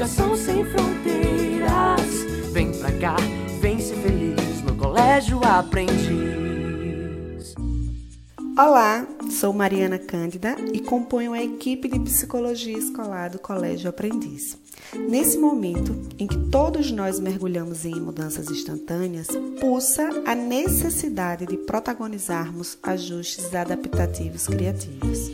Educação sem fronteiras. Vem pra cá, vem ser feliz no Colégio Aprendiz. Olá, sou Mariana Cândida e componho a equipe de psicologia escolar do Colégio Aprendiz. Nesse momento em que todos nós mergulhamos em mudanças instantâneas, pulsa a necessidade de protagonizarmos ajustes adaptativos criativos.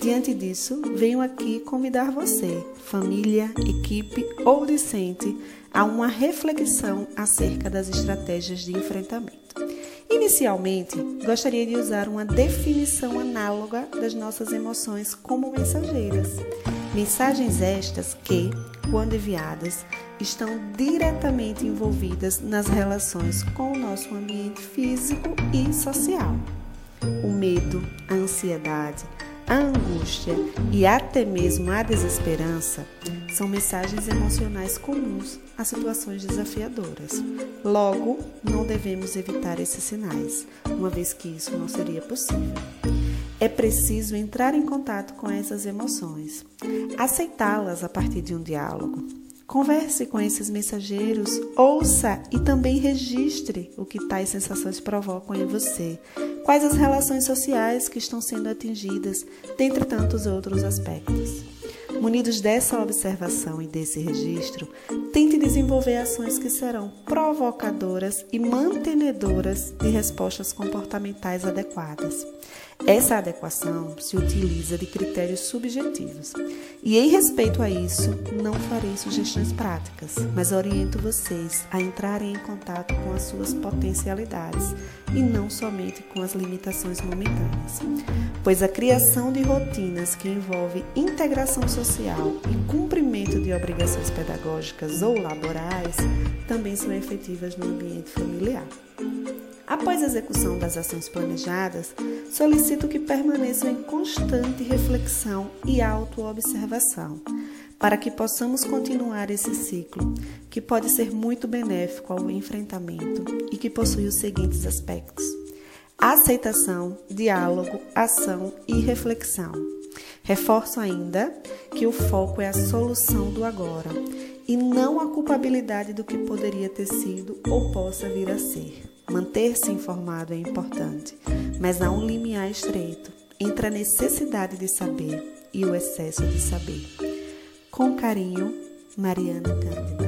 Diante disso, venho aqui convidar você, família, equipe ou discente, a uma reflexão acerca das estratégias de enfrentamento. Inicialmente, gostaria de usar uma definição análoga das nossas emoções como mensageiras. Mensagens estas que, quando enviadas, estão diretamente envolvidas nas relações com o nosso ambiente físico e social. O medo, a ansiedade, a angústia e até mesmo a desesperança são mensagens emocionais comuns a situações desafiadoras. Logo, não devemos evitar esses sinais, uma vez que isso não seria possível. É preciso entrar em contato com essas emoções, aceitá-las a partir de um diálogo, Converse com esses mensageiros, ouça e também registre o que tais sensações provocam em você. Quais as relações sociais que estão sendo atingidas, dentre tantos outros aspectos. Munidos dessa observação e desse registro, tente desenvolver ações que serão provocadoras e mantenedoras de respostas comportamentais adequadas. Essa adequação se utiliza de critérios subjetivos. E em respeito a isso, não farei sugestões práticas, mas oriento vocês a entrarem em contato com as suas potencialidades e não somente com as limitações momentâneas. Pois a criação de rotinas que envolve integração social e cumprimento de obrigações pedagógicas ou laborais também são efetivas no ambiente familiar. Após a execução das ações planejadas, solicito que permaneçam em constante reflexão e autoobservação, para que possamos continuar esse ciclo, que pode ser muito benéfico ao enfrentamento e que possui os seguintes aspectos: aceitação, diálogo, ação e reflexão. Reforço ainda que o foco é a solução do agora e não a culpabilidade do que poderia ter sido ou possa vir a ser. Manter-se informado é importante, mas há um limiar estreito entre a necessidade de saber e o excesso de saber. Com carinho, Mariana Cândida.